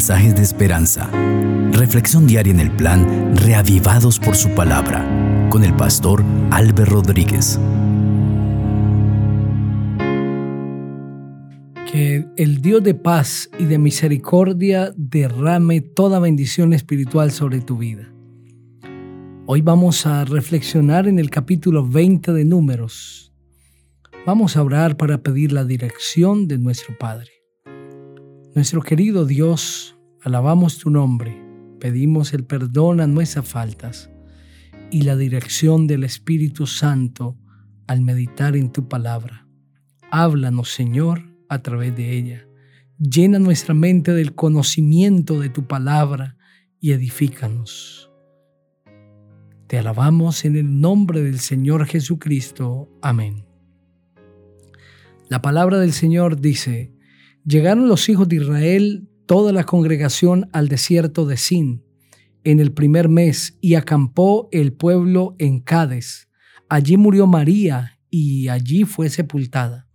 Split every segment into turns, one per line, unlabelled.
mensajes de esperanza. Reflexión diaria en el plan Reavivados por su palabra con el pastor Álvaro Rodríguez.
Que el Dios de paz y de misericordia derrame toda bendición espiritual sobre tu vida. Hoy vamos a reflexionar en el capítulo 20 de Números. Vamos a orar para pedir la dirección de nuestro Padre. Nuestro querido Dios, alabamos tu nombre, pedimos el perdón a nuestras faltas y la dirección del Espíritu Santo al meditar en tu palabra. Háblanos, Señor, a través de ella. Llena nuestra mente del conocimiento de tu palabra y edifícanos. Te alabamos en el nombre del Señor Jesucristo. Amén. La palabra del Señor dice, Llegaron los hijos de Israel, toda la congregación, al desierto de Sin en el primer mes y acampó el pueblo en Cades. Allí murió María y allí fue sepultada.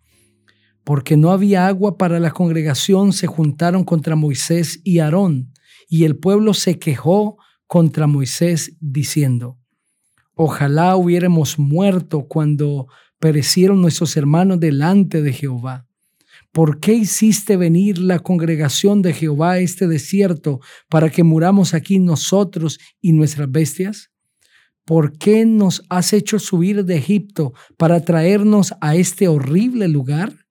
Porque no había agua para la congregación, se juntaron contra Moisés y Aarón, y el pueblo se quejó contra Moisés diciendo, Ojalá hubiéramos muerto cuando perecieron nuestros hermanos delante de Jehová. ¿Por qué hiciste venir la congregación de Jehová a este desierto para que muramos aquí nosotros y nuestras bestias? ¿Por qué nos has hecho subir de Egipto para traernos a este horrible lugar?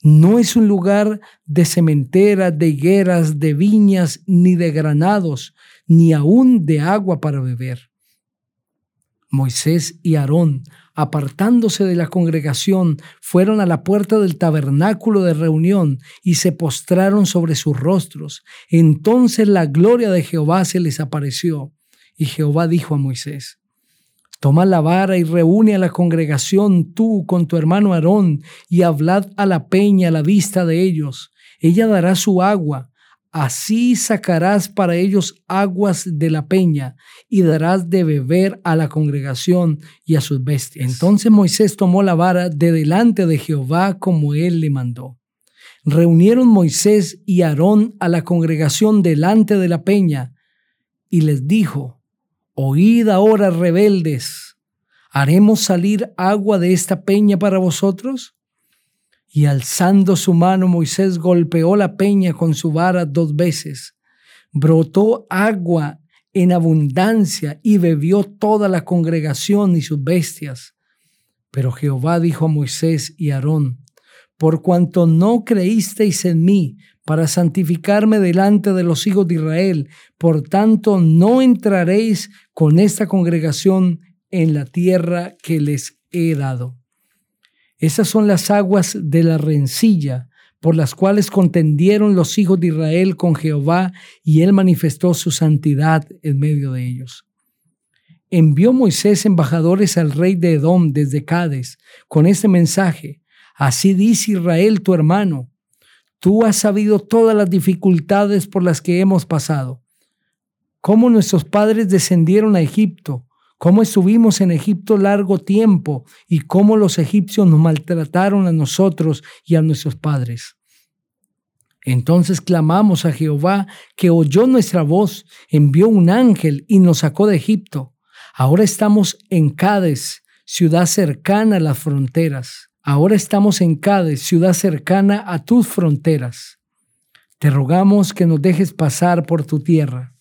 No es un lugar de cementeras, de higueras, de viñas, ni de granados, ni aún de agua para beber. Moisés y Aarón apartándose de la congregación, fueron a la puerta del tabernáculo de reunión y se postraron sobre sus rostros. Entonces la gloria de Jehová se les apareció. Y Jehová dijo a Moisés, Toma la vara y reúne a la congregación tú con tu hermano Aarón y hablad a la peña a la vista de ellos. Ella dará su agua Así sacarás para ellos aguas de la peña y darás de beber a la congregación y a sus bestias. Entonces Moisés tomó la vara de delante de Jehová como él le mandó. Reunieron Moisés y Aarón a la congregación delante de la peña y les dijo, Oíd ahora rebeldes, ¿haremos salir agua de esta peña para vosotros? Y alzando su mano, Moisés golpeó la peña con su vara dos veces. Brotó agua en abundancia y bebió toda la congregación y sus bestias. Pero Jehová dijo a Moisés y Aarón, por cuanto no creísteis en mí para santificarme delante de los hijos de Israel, por tanto no entraréis con esta congregación en la tierra que les he dado. Esas son las aguas de la rencilla por las cuales contendieron los hijos de Israel con Jehová y él manifestó su santidad en medio de ellos. Envió Moisés embajadores al rey de Edom desde Cades con este mensaje. Así dice Israel tu hermano, tú has sabido todas las dificultades por las que hemos pasado, cómo nuestros padres descendieron a Egipto, cómo estuvimos en Egipto largo tiempo y cómo los egipcios nos maltrataron a nosotros y a nuestros padres. Entonces clamamos a Jehová, que oyó nuestra voz, envió un ángel y nos sacó de Egipto. Ahora estamos en Cádiz, ciudad cercana a las fronteras. Ahora estamos en Cádiz, ciudad cercana a tus fronteras. Te rogamos que nos dejes pasar por tu tierra.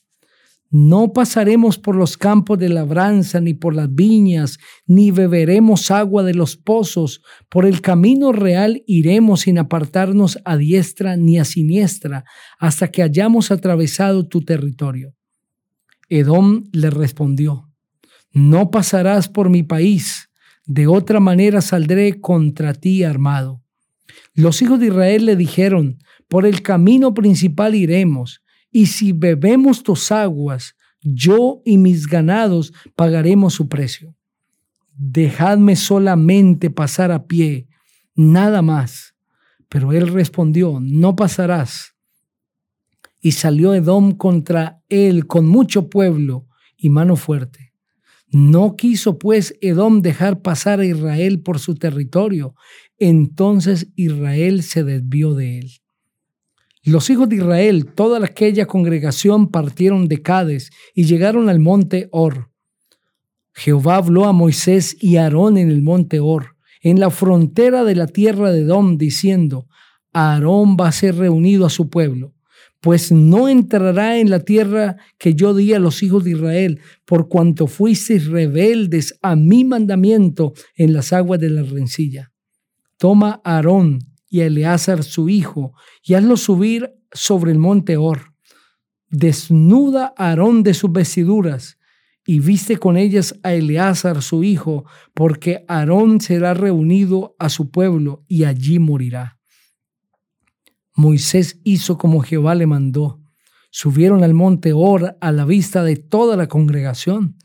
No pasaremos por los campos de labranza, ni por las viñas, ni beberemos agua de los pozos. Por el camino real iremos sin apartarnos a diestra ni a siniestra, hasta que hayamos atravesado tu territorio. Edom le respondió, No pasarás por mi país, de otra manera saldré contra ti armado. Los hijos de Israel le dijeron, Por el camino principal iremos y si bebemos tus aguas, yo y mis ganados pagaremos su precio. Dejadme solamente pasar a pie, nada más. Pero él respondió, no pasarás. Y salió Edom contra él con mucho pueblo y mano fuerte. No quiso pues Edom dejar pasar a Israel por su territorio. Entonces Israel se desvió de él. Los hijos de Israel, toda aquella congregación partieron de Cades y llegaron al monte Or. Jehová habló a Moisés y Aarón en el monte Or, en la frontera de la tierra de Edom, diciendo, Aarón va a ser reunido a su pueblo, pues no entrará en la tierra que yo di a los hijos de Israel, por cuanto fuisteis rebeldes a mi mandamiento en las aguas de la rencilla. Toma Aarón y a Eleazar su hijo, y hazlo subir sobre el monte Or. Desnuda a Aarón de sus vestiduras, y viste con ellas a Eleazar su hijo, porque Aarón será reunido a su pueblo, y allí morirá. Moisés hizo como Jehová le mandó. Subieron al monte Or a la vista de toda la congregación.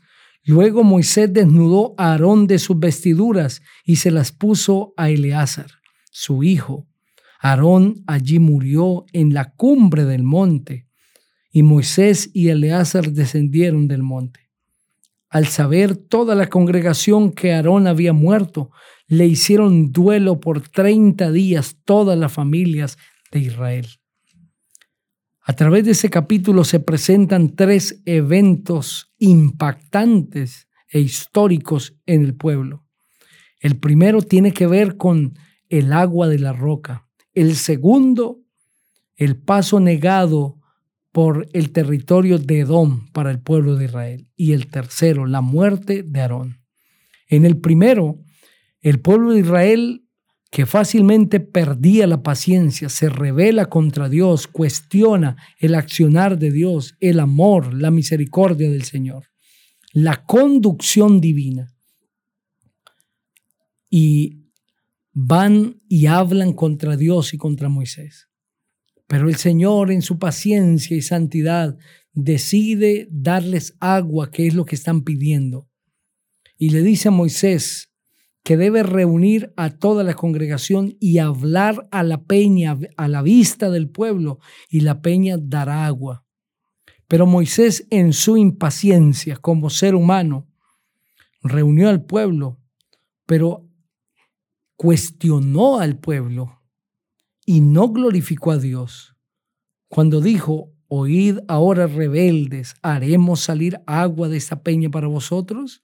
Luego Moisés desnudó a Aarón de sus vestiduras y se las puso a Eleazar su hijo. Aarón allí murió en la cumbre del monte, y Moisés y Eleazar descendieron del monte. Al saber toda la congregación que Aarón había muerto, le hicieron duelo por treinta días todas las familias de Israel. A través de ese capítulo se presentan tres eventos impactantes e históricos en el pueblo. El primero tiene que ver con el agua de la roca. El segundo, el paso negado por el territorio de Edom para el pueblo de Israel. Y el tercero, la muerte de Aarón. En el primero, el pueblo de Israel que fácilmente perdía la paciencia, se revela contra Dios, cuestiona el accionar de Dios, el amor, la misericordia del Señor, la conducción divina. Y van y hablan contra Dios y contra Moisés. Pero el Señor en su paciencia y santidad decide darles agua, que es lo que están pidiendo. Y le dice a Moisés que debe reunir a toda la congregación y hablar a la peña, a la vista del pueblo, y la peña dará agua. Pero Moisés en su impaciencia como ser humano reunió al pueblo, pero cuestionó al pueblo y no glorificó a Dios. Cuando dijo, oíd ahora rebeldes, ¿haremos salir agua de esta peña para vosotros?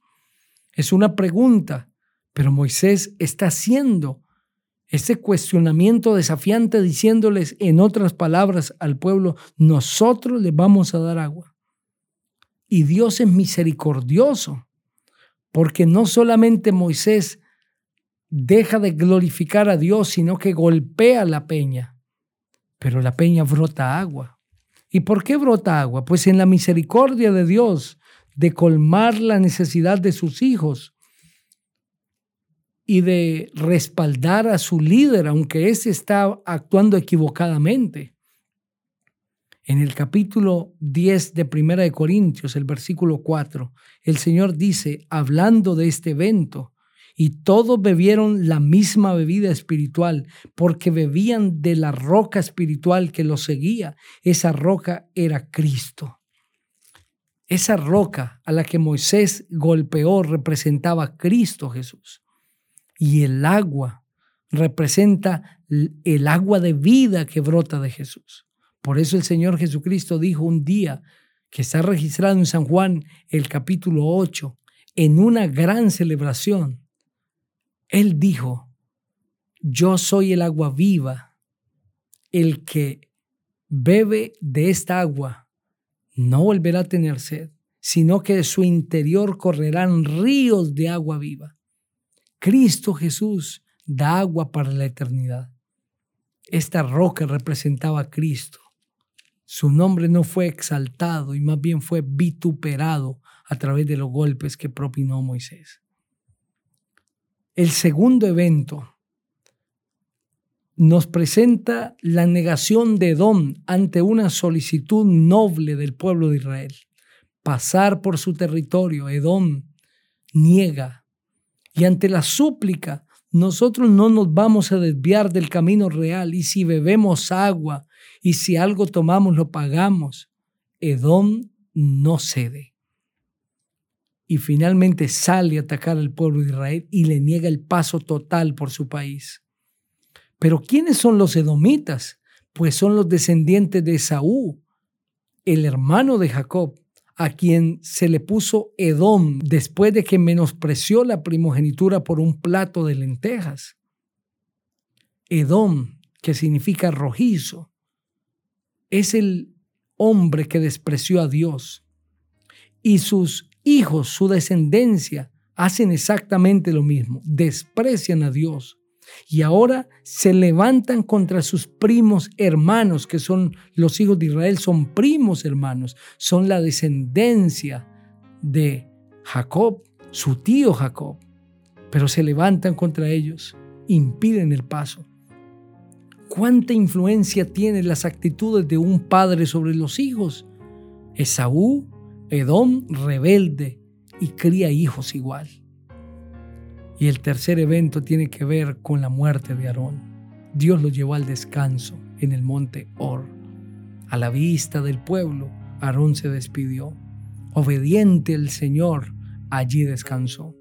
Es una pregunta, pero Moisés está haciendo ese cuestionamiento desafiante diciéndoles en otras palabras al pueblo, nosotros le vamos a dar agua. Y Dios es misericordioso, porque no solamente Moisés deja de glorificar a Dios, sino que golpea la peña. Pero la peña brota agua. ¿Y por qué brota agua? Pues en la misericordia de Dios de colmar la necesidad de sus hijos y de respaldar a su líder, aunque éste está actuando equivocadamente. En el capítulo 10 de Primera de Corintios, el versículo 4, el Señor dice, hablando de este evento, y todos bebieron la misma bebida espiritual, porque bebían de la roca espiritual que los seguía. Esa roca era Cristo. Esa roca a la que Moisés golpeó representaba a Cristo Jesús. Y el agua representa el agua de vida que brota de Jesús. Por eso el Señor Jesucristo dijo un día, que está registrado en San Juan el capítulo 8, en una gran celebración, él dijo, yo soy el agua viva, el que bebe de esta agua no volverá a tener sed, sino que de su interior correrán ríos de agua viva. Cristo Jesús da agua para la eternidad. Esta roca representaba a Cristo. Su nombre no fue exaltado y más bien fue vituperado a través de los golpes que propinó Moisés. El segundo evento nos presenta la negación de Edom ante una solicitud noble del pueblo de Israel. Pasar por su territorio, Edom niega. Y ante la súplica, nosotros no nos vamos a desviar del camino real. Y si bebemos agua y si algo tomamos, lo pagamos. Edom no cede y finalmente sale a atacar al pueblo de Israel y le niega el paso total por su país. Pero ¿quiénes son los edomitas? pues son los descendientes de Esaú, el hermano de Jacob, a quien se le puso Edom después de que menospreció la primogenitura por un plato de lentejas. Edom, que significa rojizo, es el hombre que despreció a Dios. Y sus hijos, su descendencia, hacen exactamente lo mismo, desprecian a Dios. Y ahora se levantan contra sus primos hermanos, que son los hijos de Israel, son primos hermanos, son la descendencia de Jacob, su tío Jacob. Pero se levantan contra ellos, impiden el paso. ¿Cuánta influencia tienen las actitudes de un padre sobre los hijos? Esaú, Edom, rebelde y cría hijos igual. Y el tercer evento tiene que ver con la muerte de Aarón. Dios lo llevó al descanso en el monte Or. A la vista del pueblo, Aarón se despidió. Obediente el Señor, allí descansó.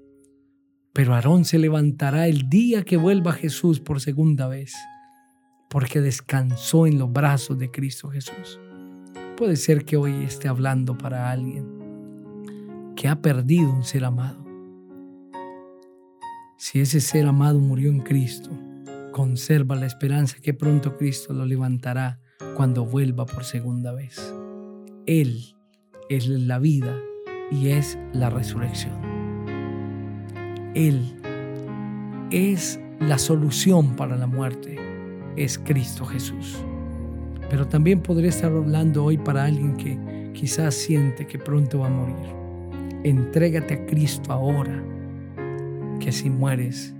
Pero Aarón se levantará el día que vuelva Jesús por segunda vez, porque descansó en los brazos de Cristo Jesús. Puede ser que hoy esté hablando para alguien que ha perdido un ser amado si ese ser amado murió en Cristo, conserva la esperanza que pronto Cristo lo levantará cuando vuelva por segunda vez. Él es la vida y es la resurrección. Él es la solución para la muerte, es Cristo Jesús. Pero también podré estar hablando hoy para alguien que quizás siente que pronto va a morir. Entrégate a Cristo ahora que si mueres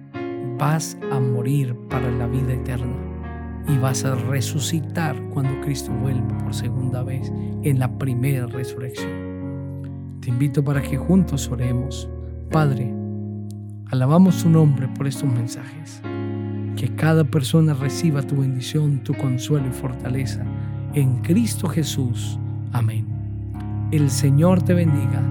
vas a morir para la vida eterna y vas a resucitar cuando Cristo vuelva por segunda vez en la primera resurrección. Te invito para que juntos oremos. Padre, alabamos tu nombre por estos mensajes. Que cada persona reciba tu bendición, tu consuelo y fortaleza. En Cristo Jesús. Amén. El Señor te bendiga